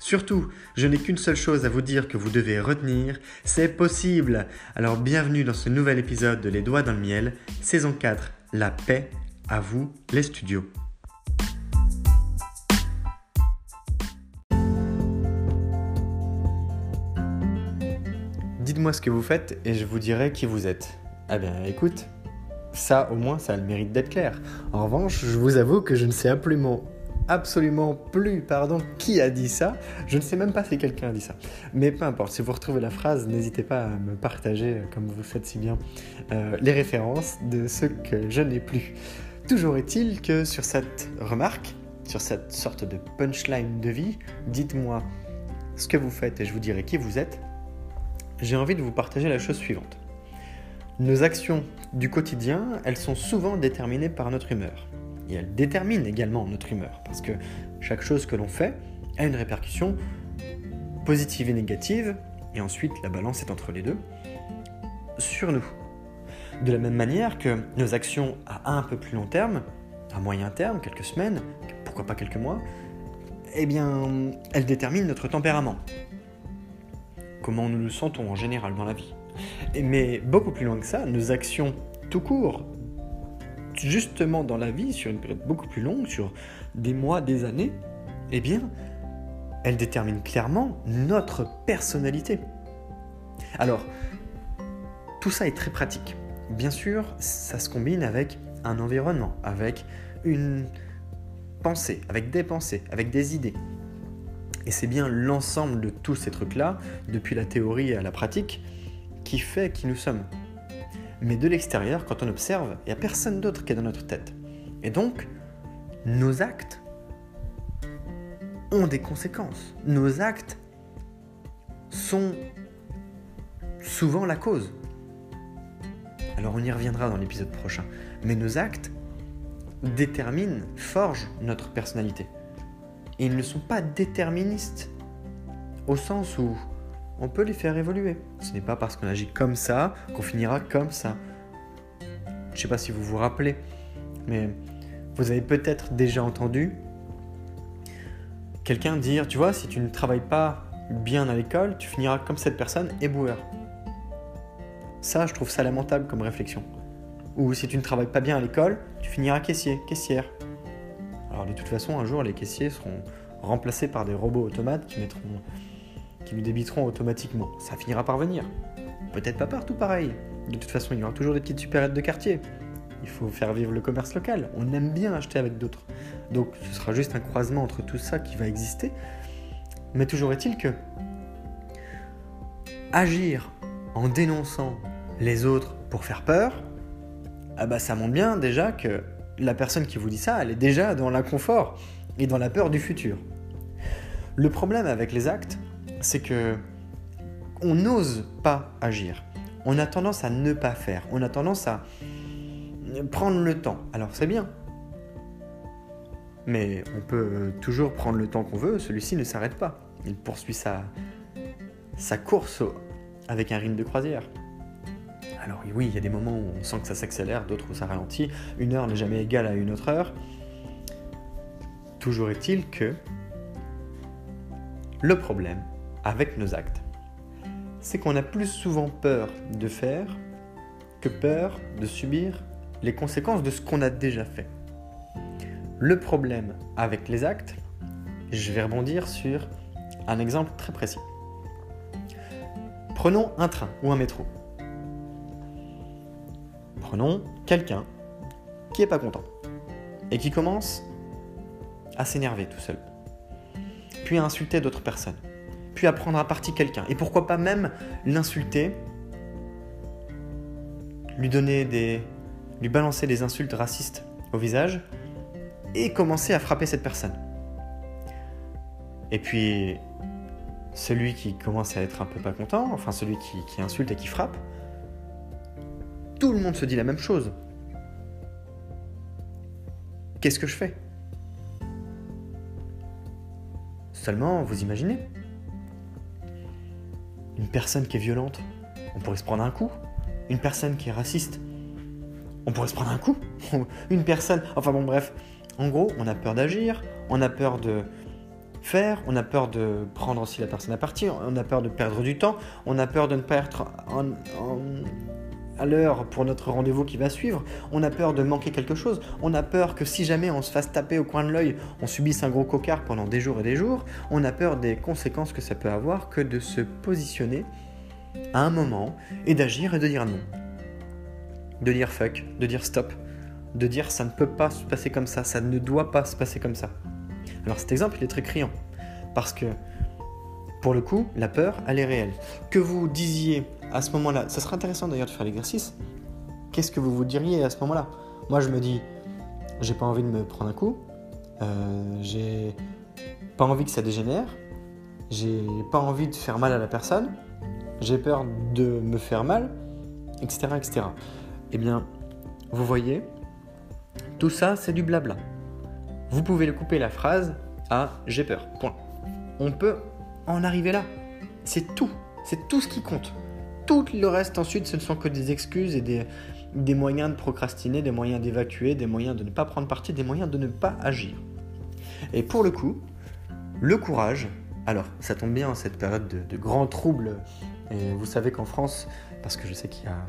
Surtout, je n'ai qu'une seule chose à vous dire que vous devez retenir, c'est possible. Alors bienvenue dans ce nouvel épisode de Les Doigts dans le Miel, saison 4, La paix, à vous les studios. Dites-moi ce que vous faites et je vous dirai qui vous êtes. Eh bien écoute, ça au moins ça a le mérite d'être clair. En revanche, je vous avoue que je ne sais absolument absolument plus, pardon, qui a dit ça. Je ne sais même pas si quelqu'un a dit ça. Mais peu importe, si vous retrouvez la phrase, n'hésitez pas à me partager, comme vous faites si bien, euh, les références de ce que je n'ai plus. Toujours est-il que sur cette remarque, sur cette sorte de punchline de vie, dites-moi ce que vous faites et je vous dirai qui vous êtes. J'ai envie de vous partager la chose suivante. Nos actions du quotidien, elles sont souvent déterminées par notre humeur et elle détermine également notre humeur, parce que chaque chose que l'on fait a une répercussion positive et négative, et ensuite la balance est entre les deux, sur nous. De la même manière que nos actions à un peu plus long terme, à moyen terme, quelques semaines, pourquoi pas quelques mois, eh bien, elles déterminent notre tempérament. Comment nous nous sentons en général dans la vie. Mais beaucoup plus loin que ça, nos actions tout court, justement dans la vie, sur une période beaucoup plus longue, sur des mois, des années, eh bien, elle détermine clairement notre personnalité. Alors, tout ça est très pratique. Bien sûr, ça se combine avec un environnement, avec une pensée, avec des pensées, avec des idées. Et c'est bien l'ensemble de tous ces trucs-là, depuis la théorie à la pratique, qui fait qui nous sommes. Mais de l'extérieur, quand on observe, il n'y a personne d'autre qui est dans notre tête. Et donc, nos actes ont des conséquences. Nos actes sont souvent la cause. Alors on y reviendra dans l'épisode prochain. Mais nos actes déterminent, forgent notre personnalité. Et ils ne sont pas déterministes au sens où on peut les faire évoluer. Ce n'est pas parce qu'on agit comme ça qu'on finira comme ça. Je ne sais pas si vous vous rappelez, mais vous avez peut-être déjà entendu quelqu'un dire, tu vois, si tu ne travailles pas bien à l'école, tu finiras comme cette personne, éboueur. Ça, je trouve ça lamentable comme réflexion. Ou si tu ne travailles pas bien à l'école, tu finiras caissier, caissière. Alors de toute façon, un jour, les caissiers seront remplacés par des robots automates qui mettront qui nous débiteront automatiquement. Ça finira par venir. Peut-être pas partout pareil. De toute façon, il y aura toujours des petites supérettes de quartier. Il faut faire vivre le commerce local. On aime bien acheter avec d'autres. Donc ce sera juste un croisement entre tout ça qui va exister. Mais toujours est-il que agir en dénonçant les autres pour faire peur, ah bah ça montre bien déjà que la personne qui vous dit ça, elle est déjà dans l'inconfort et dans la peur du futur. Le problème avec les actes, c'est que on n'ose pas agir. On a tendance à ne pas faire. On a tendance à prendre le temps. Alors c'est bien. Mais on peut toujours prendre le temps qu'on veut, celui-ci ne s'arrête pas. Il poursuit sa, sa course avec un rythme de croisière. Alors oui, il y a des moments où on sent que ça s'accélère, d'autres où ça ralentit. Une heure n'est jamais égale à une autre heure. Toujours est-il que le problème avec nos actes, c'est qu'on a plus souvent peur de faire que peur de subir les conséquences de ce qu'on a déjà fait. Le problème avec les actes, je vais rebondir sur un exemple très précis. Prenons un train ou un métro. Prenons quelqu'un qui n'est pas content et qui commence à s'énerver tout seul, puis à insulter d'autres personnes, puis à prendre à partie quelqu'un, et pourquoi pas même l'insulter, lui donner des, lui balancer des insultes racistes au visage, et commencer à frapper cette personne. Et puis, celui qui commence à être un peu pas content, enfin celui qui, qui insulte et qui frappe, tout le monde se dit la même chose. Qu'est-ce que je fais? Seulement, vous imaginez Une personne qui est violente, on pourrait se prendre un coup. Une personne qui est raciste, on pourrait se prendre un coup. Une personne... Enfin bon, bref. En gros, on a peur d'agir, on a peur de faire, on a peur de prendre aussi la personne à partir, on a peur de perdre du temps, on a peur de ne pas être à l'heure pour notre rendez-vous qui va suivre, on a peur de manquer quelque chose, on a peur que si jamais on se fasse taper au coin de l'œil, on subisse un gros cocard pendant des jours et des jours, on a peur des conséquences que ça peut avoir que de se positionner à un moment et d'agir et de dire non. De dire fuck, de dire stop, de dire ça ne peut pas se passer comme ça, ça ne doit pas se passer comme ça. Alors cet exemple, il est très criant, parce que pour le coup, la peur, elle est réelle. Que vous disiez à ce moment-là, ça serait intéressant d'ailleurs de faire l'exercice, qu'est-ce que vous vous diriez à ce moment-là? Moi, je me dis, j'ai pas envie de me prendre un coup, euh, j'ai pas envie que ça dégénère, j'ai pas envie de faire mal à la personne, j'ai peur de me faire mal, etc., etc. Eh bien, vous voyez, tout ça, c'est du blabla. Vous pouvez le couper la phrase à j'ai peur. Point. On peut en arriver là. C'est tout. C'est tout ce qui compte. Tout le reste ensuite, ce ne sont que des excuses et des, des moyens de procrastiner, des moyens d'évacuer, des moyens de ne pas prendre parti, des moyens de ne pas agir. Et pour le coup, le courage, alors ça tombe bien cette période de, grands troubles, et vous savez qu'en France, parce que je sais qu'il y a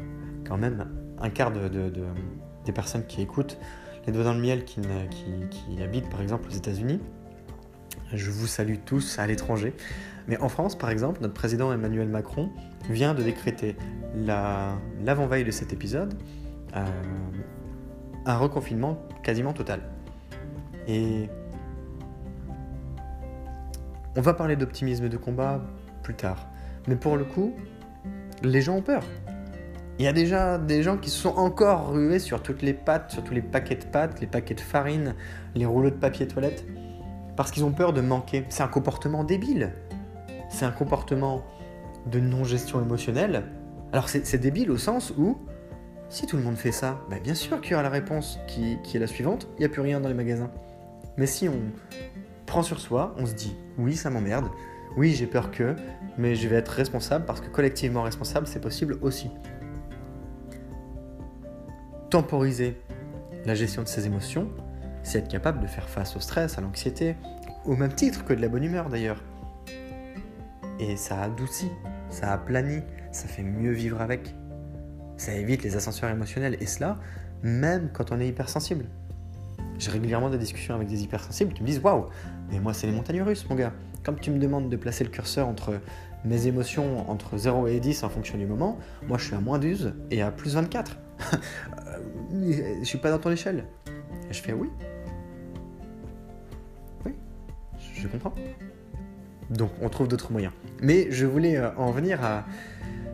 quand même un quart de, des personnes qui écoutent les doigts dans le miel qui, qui habitent par exemple aux États-Unis, je vous salue tous à l'étranger. Mais en France, par exemple, notre président Emmanuel Macron vient de décréter l'avant-veille de cet épisode euh, un reconfinement quasiment total. Et on va parler d'optimisme de combat plus tard. Mais pour le coup, les gens ont peur. Il y a déjà des gens qui se sont encore rués sur toutes les pâtes, sur tous les paquets de pâtes, les paquets de farine, les rouleaux de papier toilette parce qu'ils ont peur de manquer. C'est un comportement débile. C'est un comportement de non-gestion émotionnelle. Alors c'est débile au sens où, si tout le monde fait ça, bah, bien sûr qu'il y aura la réponse qui, qui est la suivante, il n'y a plus rien dans les magasins. Mais si on prend sur soi, on se dit, oui, ça m'emmerde, oui, j'ai peur que, mais je vais être responsable parce que collectivement responsable, c'est possible aussi. Temporiser la gestion de ses émotions, c'est être capable de faire face au stress, à l'anxiété, au même titre que de la bonne humeur d'ailleurs. Et ça adoucit, ça aplanit, ça fait mieux vivre avec. Ça évite les ascenseurs émotionnels, et cela même quand on est hypersensible. J'ai régulièrement des discussions avec des hypersensibles qui me disent Waouh, mais moi c'est les montagnes russes, mon gars. Comme tu me demandes de placer le curseur entre mes émotions entre 0 et 10 en fonction du moment, moi je suis à moins 12 et à plus 24. je suis pas dans ton échelle. Et je fais Oui, je comprends. Donc on trouve d'autres moyens. Mais je voulais euh, en venir à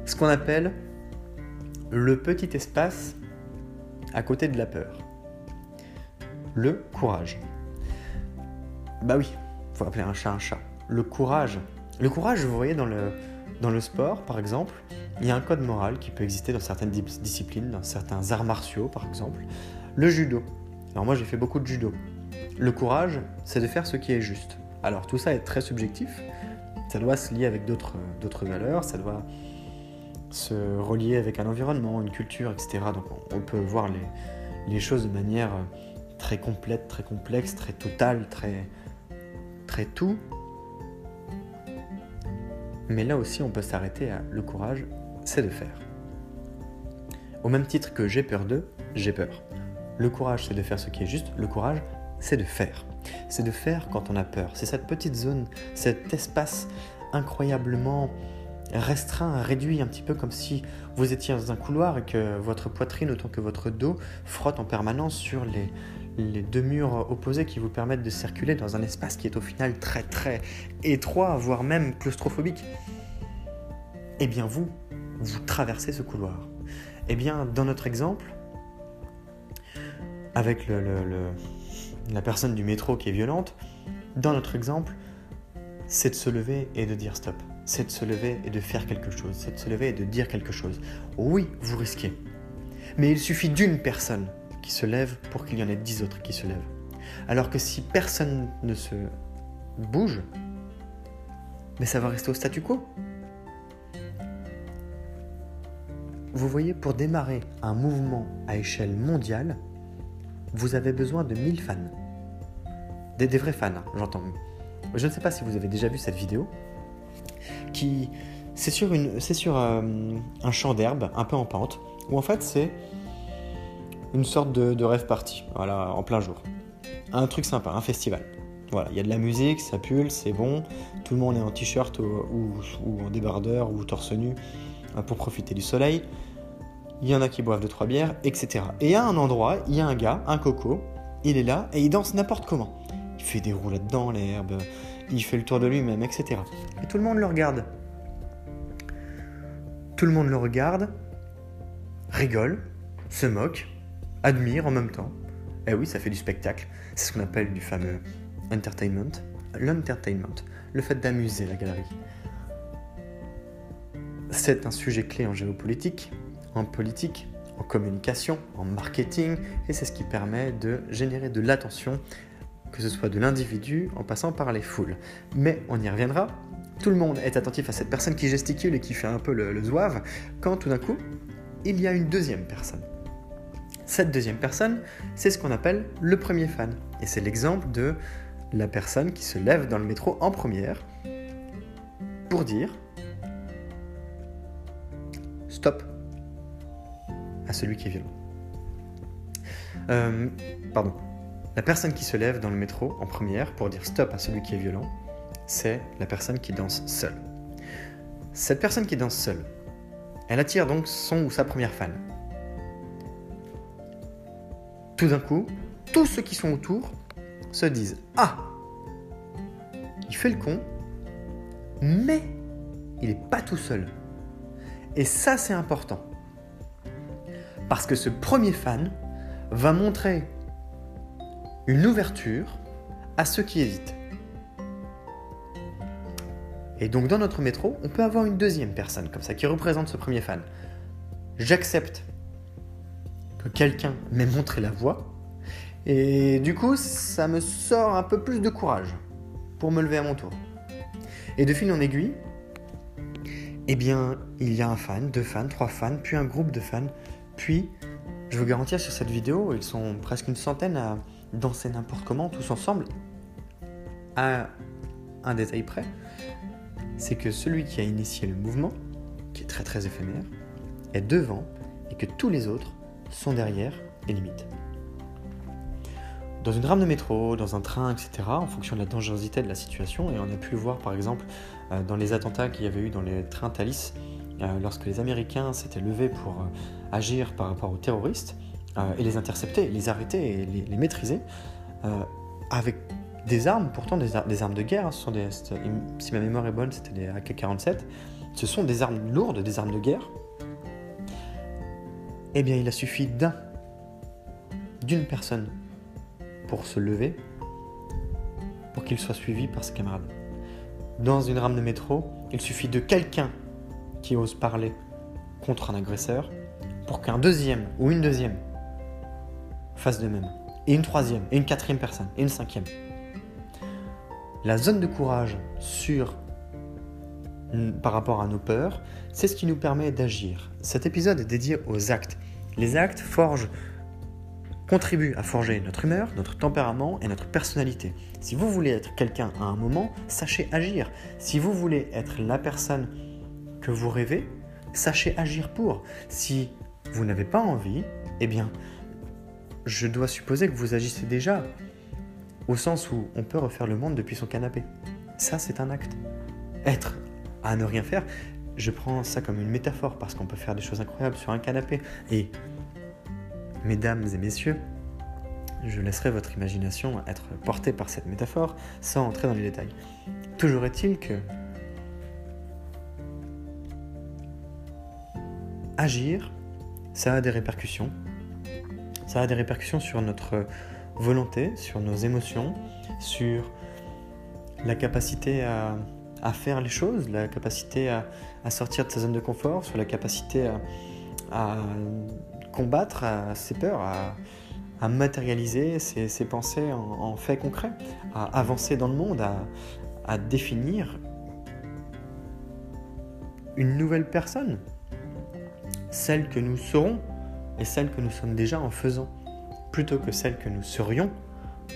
ce qu'on appelle le petit espace à côté de la peur. Le courage. Bah oui, faut appeler un chat un chat. le courage. Le courage, vous voyez, dans le, dans le sport, par exemple, il y a un code moral qui peut exister dans certaines disciplines, dans certains arts martiaux, par exemple. Le judo. Alors moi, j'ai fait beaucoup de judo. Le courage, c'est de faire ce qui est juste. Alors tout ça est très subjectif. Ça doit se lier avec d'autres valeurs, ça doit se relier avec un environnement, une culture, etc. Donc on peut voir les, choses de manière très complète, très complexe, très totale, très, très tout. Mais là aussi, on peut s'arrêter à le courage, c'est de faire. Au même titre que j'ai peur d'eux, j'ai peur. Le courage, c'est de faire ce qui est juste. Le courage, c'est de faire. C'est de faire quand on a peur. C'est cette petite zone, cet espace incroyablement restreint, réduit, un petit peu comme si vous étiez dans un couloir et que votre poitrine autant que votre dos frotte en permanence sur les, deux murs opposés qui vous permettent de circuler dans un espace qui est au final très très étroit, voire même claustrophobique. Eh bien vous, vous traversez ce couloir. Eh bien dans notre exemple, avec la personne du métro qui est violente, dans notre exemple, c'est de se lever et de dire stop. C'est de se lever et de faire quelque chose. C'est de se lever et de dire quelque chose. Oui, vous risquez. Mais il suffit d'une personne qui se lève pour qu'il y en ait dix autres qui se lèvent. Alors que si personne ne se bouge, mais ça va rester au statu quo. Vous voyez, pour démarrer un mouvement à échelle mondiale, vous avez besoin de 1000 fans. Des, vrais fans, hein, j'entends. Je ne sais pas si vous avez déjà vu cette vidéo. C'est sur, euh, un champ d'herbe, un peu en pente, où en fait c'est une sorte de, rêve party, voilà, en plein jour. Un truc sympa, un festival. Voilà, il y a de la musique, ça pulse, c'est bon. Tout le monde est en t-shirt ou, en débardeur ou torse nu euh, pour profiter du soleil. Il y en a qui boivent 2-3 bières, etc. Et à un endroit, il y a un gars, un coco, il est là et il danse n'importe comment. Il fait des roulades dans l'herbe, il fait le tour de lui-même, etc. Et tout le monde le regarde. Tout le monde le regarde, rigole, se moque, admire en même temps. Eh oui, ça fait du spectacle. C'est ce qu'on appelle du fameux entertainment. L'entertainment, le fait d'amuser la galerie. C'est un sujet clé en géopolitique, en politique, en communication, en marketing, et c'est ce qui permet de générer de l'attention, que ce soit de l'individu en passant par les foules. Mais on y reviendra. Tout le monde est attentif à cette personne qui gesticule et qui fait un peu le, le zouave, quand tout d'un coup, il y a une deuxième personne cette deuxième personne, c'est ce qu'on appelle le premier fan. Et c'est l'exemple de la personne qui se lève dans le métro en première pour dire stop à celui qui est violent. Euh, pardon. La personne qui se lève dans le métro en première pour dire stop à celui qui est violent, c'est la personne qui danse seule. Cette personne qui danse seule, elle attire donc son ou sa première fan tout d'un coup, tous ceux qui sont autour se disent Ah Il fait le con, mais il n'est pas tout seul. Et ça, c'est important. Parce que ce premier fan va montrer une ouverture à ceux qui hésitent. Et donc dans notre métro, on peut avoir une deuxième personne comme ça qui représente ce premier fan. J'accepte quelqu'un m'ait montré la voie. Et du coup, ça me sort un peu plus de courage pour me lever à mon tour. Et de fil en aiguille, eh bien, il y a un fan, deux fans, trois fans, puis un groupe de fans, puis, je vous garantis sur cette vidéo, ils sont presque une centaine à danser n'importe comment, tous ensemble, à un détail près, c'est que celui qui a initié le mouvement, qui est très très éphémère, est devant et que tous les autres sont derrière et limites. Dans une rame de métro, dans un train, etc., en fonction de la dangerosité de la situation, et on a pu voir par exemple euh, dans les attentats qu'il y avait eu dans les trains Thalys, lorsque les Américains s'étaient levés pour euh, agir par rapport aux terroristes, et les intercepter, les arrêter et les, maîtriser, avec des armes, pourtant des, armes de guerre, hein, ce sont si ma mémoire est bonne, c'était des AK-47, ce sont des armes lourdes, des armes de guerre, eh bien, il a suffi d'un, d'une personne pour se lever, pour qu'il soit suivi par ses camarades. dans une rame de métro, il suffit de quelqu'un qui ose parler contre un agresseur pour qu'un deuxième ou une deuxième fasse de même. Et une troisième, et une quatrième personne, et une cinquième. La zone de courage sur par rapport à nos peurs, c'est ce qui nous permet d'agir. Cet épisode est dédié aux actes. Les actes forgent, contribuent à forger notre humeur, notre tempérament et notre personnalité. Si vous voulez être quelqu'un à un moment, sachez agir. Si vous voulez être la personne vous rêvez, sachez agir pour. Si vous n'avez pas envie, eh bien, je dois supposer que vous agissez déjà, au sens où on peut refaire le monde depuis son canapé. Ça, c'est un acte. Être à ne rien faire, je prends ça comme une métaphore parce qu'on peut faire des choses incroyables sur un canapé. Et, mesdames et messieurs, je laisserai votre imagination être portée par cette métaphore sans entrer dans les détails. Toujours est-il que agir, ça a des répercussions. Ça a des répercussions sur notre volonté, sur nos émotions, sur la capacité à, faire les choses, la capacité à, sortir de sa zone de confort, sur la capacité à, combattre ses peurs, à, matérialiser ses, pensées en, faits concrets, à avancer dans le monde, à définir une nouvelle personne, celle que nous serons et celle que nous sommes déjà en faisant, plutôt que celle que nous serions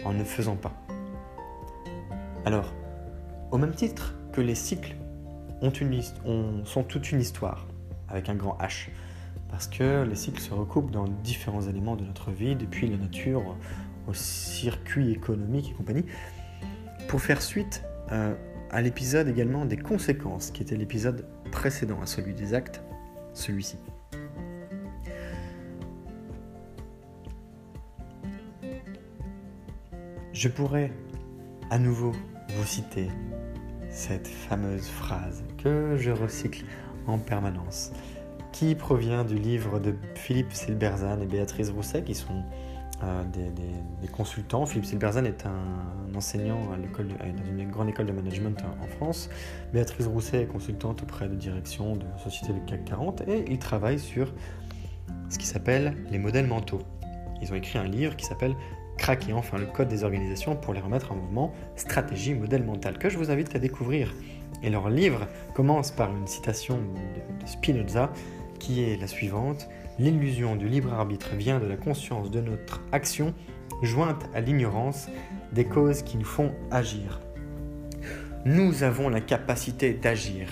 en ne faisant pas. Alors, au même titre que les cycles ont une, sont toute une histoire, avec un grand H, parce que les cycles se recoupent dans différents éléments de notre vie, depuis la nature au circuit économique et compagnie, pour faire suite euh, à l'épisode également des conséquences, qui était l'épisode précédent à celui des actes, celui-ci. Je pourrais à nouveau vous citer cette fameuse phrase que je recycle en permanence, qui provient du livre de Philippe Silberzan et Béatrice Rousset, qui sont euh, des, consultants. Philippe Silberzan est un, enseignant à euh, dans une grande école de management en France. Béatrice Rousset est consultante auprès de direction de sociétés du CAC 40 et ils travaillent sur ce qui s'appelle les modèles mentaux. Ils ont écrit un livre qui s'appelle craquer enfin le code des organisations pour les remettre en mouvement, stratégie, modèle mental, que je vous invite à découvrir. Et leur livre commence par une citation de Spinoza qui est la suivante. L'illusion du libre arbitre vient de la conscience de notre action jointe à l'ignorance des causes qui nous font agir. Nous avons la capacité d'agir.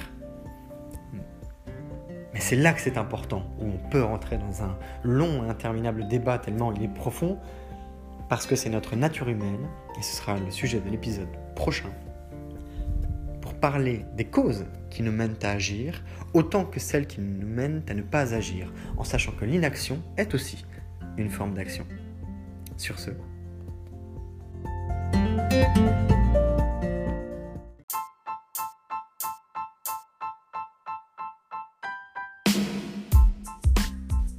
Mais c'est là que c'est important, où on peut rentrer dans un long interminable débat tellement il est profond, parce que c'est notre nature humaine, et ce sera le sujet de l'épisode prochain, pour parler des causes qui nous mènent à agir, autant que celles qui nous mènent à ne pas agir, en sachant que l'inaction est aussi une forme d'action. Sur ce.